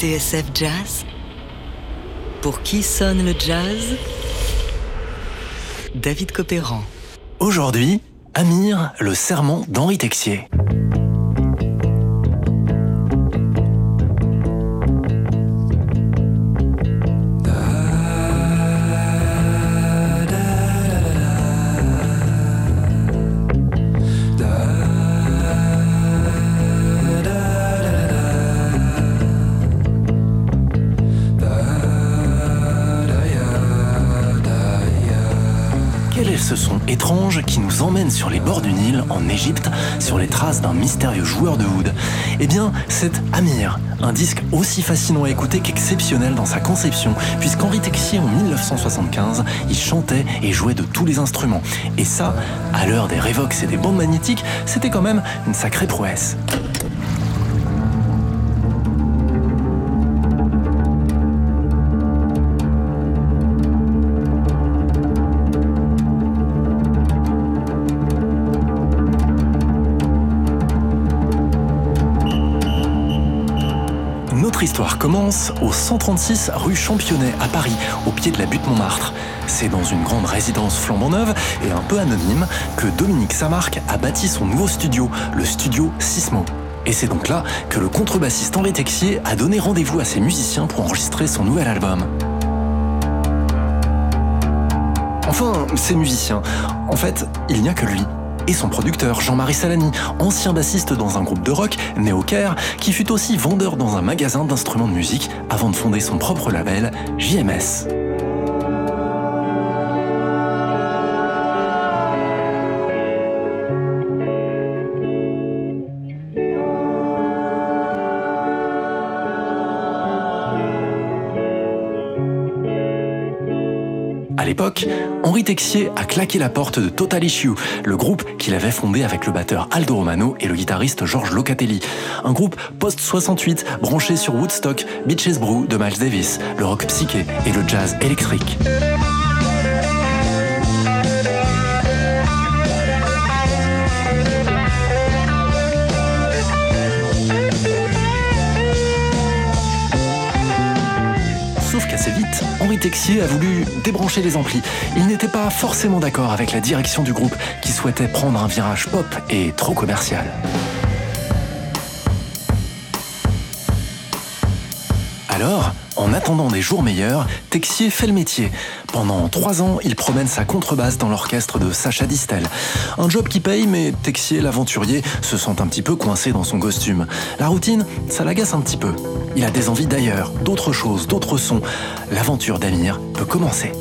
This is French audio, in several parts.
TSF Jazz Pour qui sonne le jazz? David Copéran. Aujourd'hui, Amir, le serment d'Henri Texier. Ce son étrange qui nous emmène sur les bords du Nil, en Égypte, sur les traces d'un mystérieux joueur de oud Eh bien, c'est Amir, un disque aussi fascinant à écouter qu'exceptionnel dans sa conception, puisqu'Henri Texier, en 1975, il chantait et jouait de tous les instruments. Et ça, à l'heure des Revox et des bandes magnétiques, c'était quand même une sacrée prouesse. L'histoire commence au 136 rue Championnet à Paris, au pied de la butte Montmartre. C'est dans une grande résidence flambant neuve et un peu anonyme que Dominique Samarque a bâti son nouveau studio, le studio Sismo. Et c'est donc là que le contrebassiste Henri Texier a donné rendez-vous à ses musiciens pour enregistrer son nouvel album. Enfin, ces musiciens, en fait, il n'y a que lui et son producteur Jean-Marie Salani, ancien bassiste dans un groupe de rock né au Caire, qui fut aussi vendeur dans un magasin d'instruments de musique avant de fonder son propre label JMS. À l'époque, Henri Texier a claqué la porte de Total Issue, le groupe qu'il avait fondé avec le batteur Aldo Romano et le guitariste George Locatelli. Un groupe post-68 branché sur Woodstock, Beaches Brew de Miles Davis, le rock psyché et le jazz électrique. Henri Texier a voulu débrancher les amplis. Il n'était pas forcément d'accord avec la direction du groupe qui souhaitait prendre un virage pop et trop commercial. Alors, en attendant des jours meilleurs, Texier fait le métier. Pendant trois ans, il promène sa contrebasse dans l'orchestre de Sacha Distel. Un job qui paye, mais Texier, l'aventurier, se sent un petit peu coincé dans son costume. La routine, ça l'agace un petit peu. Il a des envies d'ailleurs, d'autres choses, d'autres sons. L'aventure d'Amir peut commencer.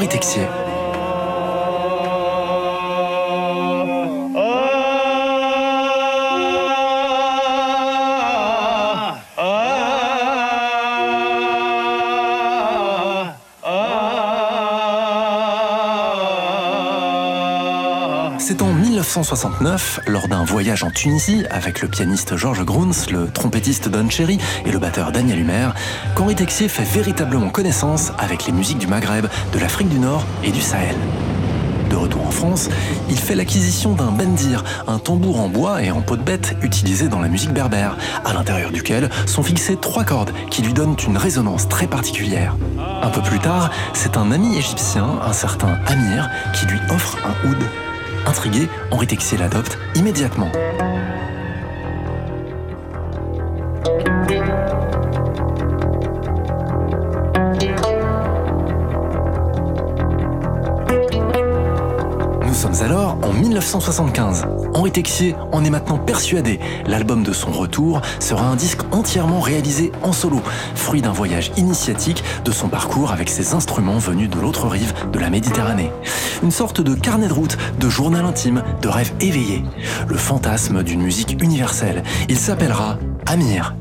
Serment d'Henri Texier. 1969, lors d'un voyage en Tunisie avec le pianiste Georges Gruns, le trompettiste Don Cherry et le batteur Daniel Humer, qu'Henri Texier fait véritablement connaissance avec les musiques du Maghreb, de l'Afrique du Nord et du Sahel. De retour en France, il fait l'acquisition d'un bendir, un tambour en bois et en peau de bête utilisé dans la musique berbère, à l'intérieur duquel sont fixées trois cordes qui lui donnent une résonance très particulière. Un peu plus tard, c'est un ami égyptien, un certain Amir, qui lui offre un oud. Intrigué, Henri Texier l'adopte immédiatement. Sommes alors en 1975. Henri Texier en est maintenant persuadé. L'album de son retour sera un disque entièrement réalisé en solo, fruit d'un voyage initiatique de son parcours avec ses instruments venus de l'autre rive de la Méditerranée. Une sorte de carnet de route, de journal intime, de rêve éveillé. Le fantasme d'une musique universelle. Il s'appellera Amir.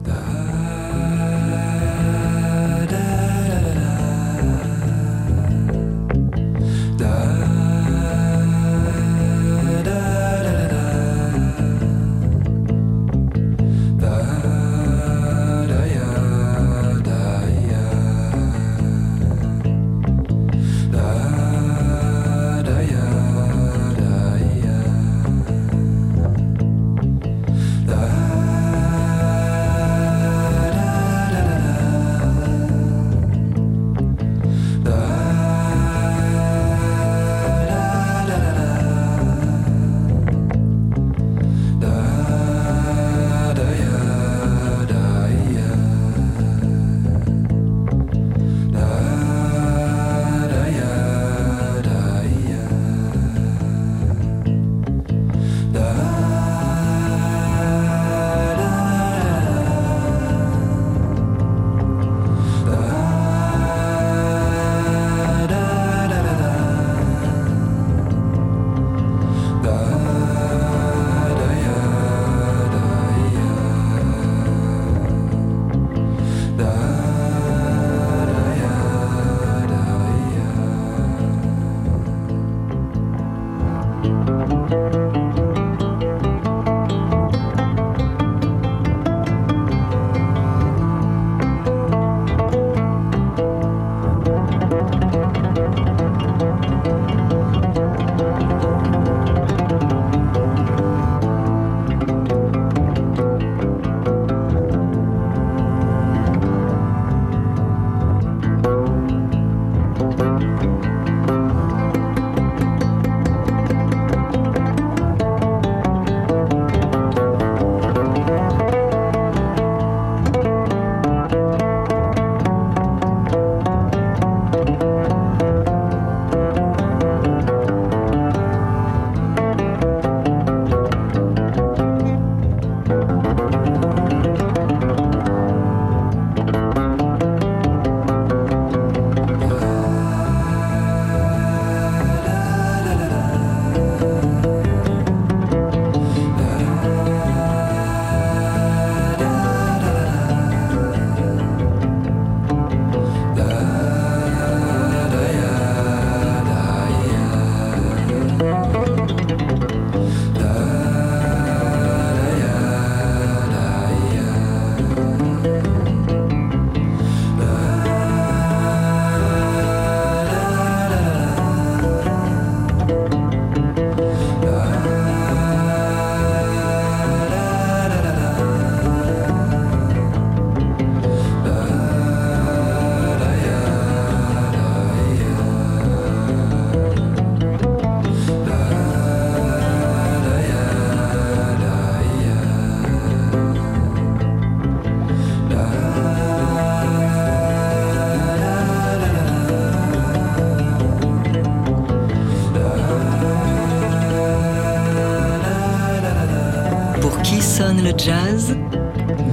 Jazz,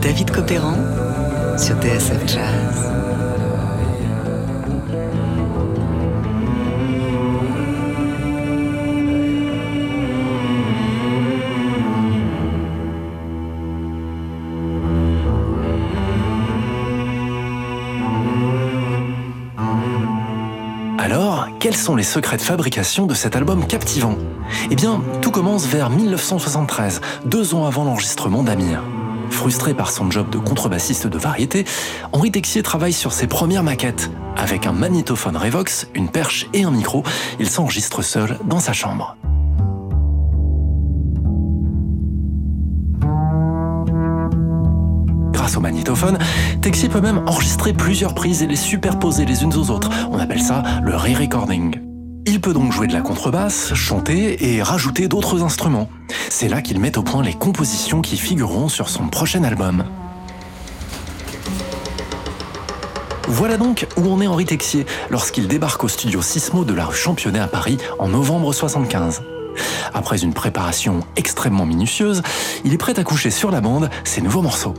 David Copéran sur TSF Jazz. Quels sont les secrets de fabrication de cet album captivant? Eh bien, tout commence vers 1973, deux ans avant l'enregistrement d'Amir. Frustré par son job de contrebassiste de variété, Henri Texier travaille sur ses premières maquettes. Avec un magnétophone Revox, une perche et un micro, il s'enregistre seul dans sa chambre. Au magnétophone, Texier peut même enregistrer plusieurs prises et les superposer les unes aux autres. On appelle ça le re-recording. Il peut donc jouer de la contrebasse, chanter et rajouter d'autres instruments. C'est là qu'il met au point les compositions qui figureront sur son prochain album. Voilà donc où on est Henri Texier lorsqu'il débarque au studio Sismo de la rue Championnet à Paris en novembre 75. Après une préparation extrêmement minutieuse, il est prêt à coucher sur la bande ses nouveaux morceaux.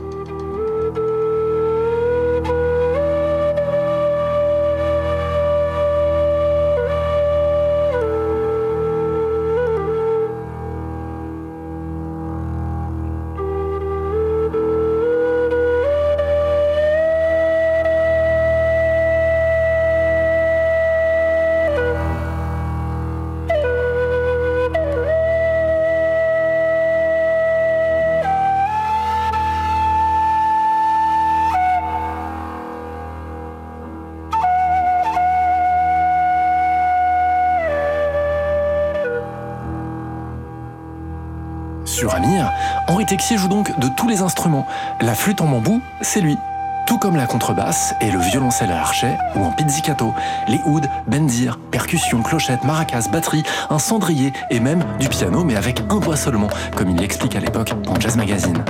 Sur Amir, Henri Texier joue donc de tous les instruments. La flûte en bambou, c'est lui. Tout comme la contrebasse et le violoncelle à archet ou en pizzicato, les ouds, bendir, percussions, clochettes, maracas, batterie, un cendrier et même du piano mais avec un doigt seulement, comme il l'explique à l'époque en Jazz Magazine.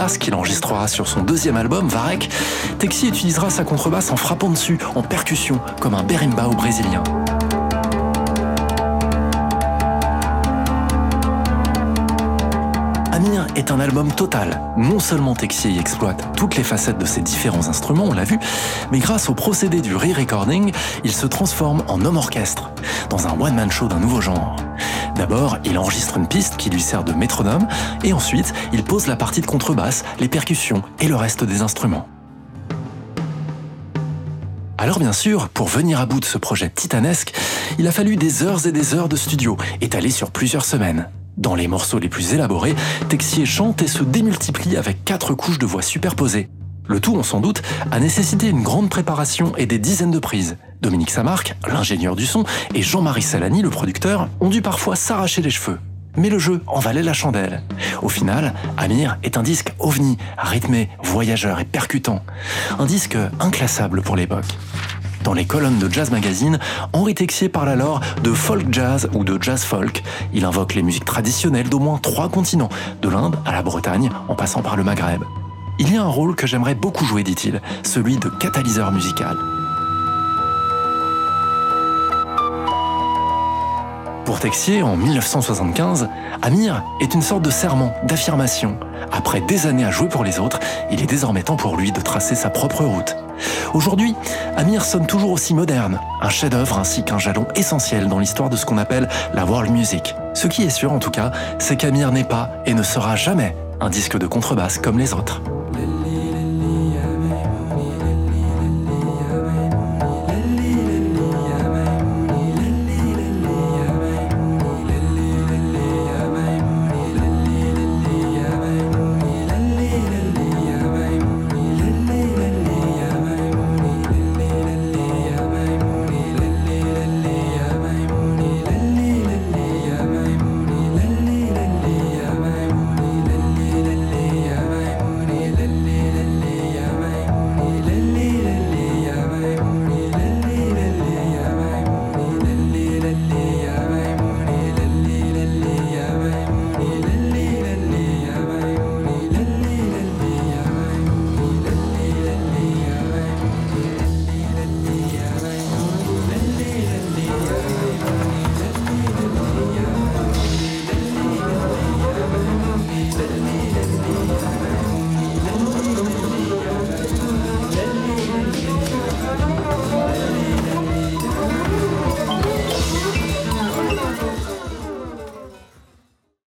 Dans Terre basse qu'il enregistrera sur son deuxième album, Varek, Texier utilisera sa contrebasse en frappant dessus, en percussion, comme un berimbau brésilien. Un album total. Non seulement Texier y exploite toutes les facettes de ses différents instruments, on l'a vu, mais grâce au procédé du re-recording, il se transforme en homme orchestre, dans un one-man show d'un nouveau genre. D'abord, il enregistre une piste qui lui sert de métronome, et ensuite, il pose la partie de contrebasse, les percussions et le reste des instruments. Alors bien sûr, pour venir à bout de ce projet titanesque, il a fallu des heures et des heures de studio, étalées sur plusieurs semaines. Dans les morceaux les plus élaborés, Texier chante et se démultiplie avec quatre couches de voix superposées. Le tout, on s'en doute, a nécessité une grande préparation et des dizaines de prises. Dominique Samarc, l'ingénieur du son, et Jean-Marie Salani, le producteur, ont dû parfois s'arracher les cheveux. Mais le jeu en valait la chandelle. Au final, Amir est un disque ovni, rythmé, voyageur et percutant. Un disque inclassable pour l'époque. Dans les colonnes de Jazz Magazine, Henri Texier parle alors de folk jazz ou de jazz folk. Il invoque les musiques traditionnelles d'au moins trois continents, de l'Inde à la Bretagne, en passant par le Maghreb. Il y a un rôle que j'aimerais beaucoup jouer, dit-il, celui de catalyseur musical. Pour Texier, en 1975, Amir est une sorte de serment, d'affirmation. Après des années à jouer pour les autres, il est désormais temps pour lui de tracer sa propre route. Aujourd'hui, Amir sonne toujours aussi moderne, un chef-d'œuvre ainsi qu'un jalon essentiel dans l'histoire de ce qu'on appelle la world music. Ce qui est sûr en tout cas, c'est qu'Amir n'est pas et ne sera jamais un disque de contrebasse comme les autres.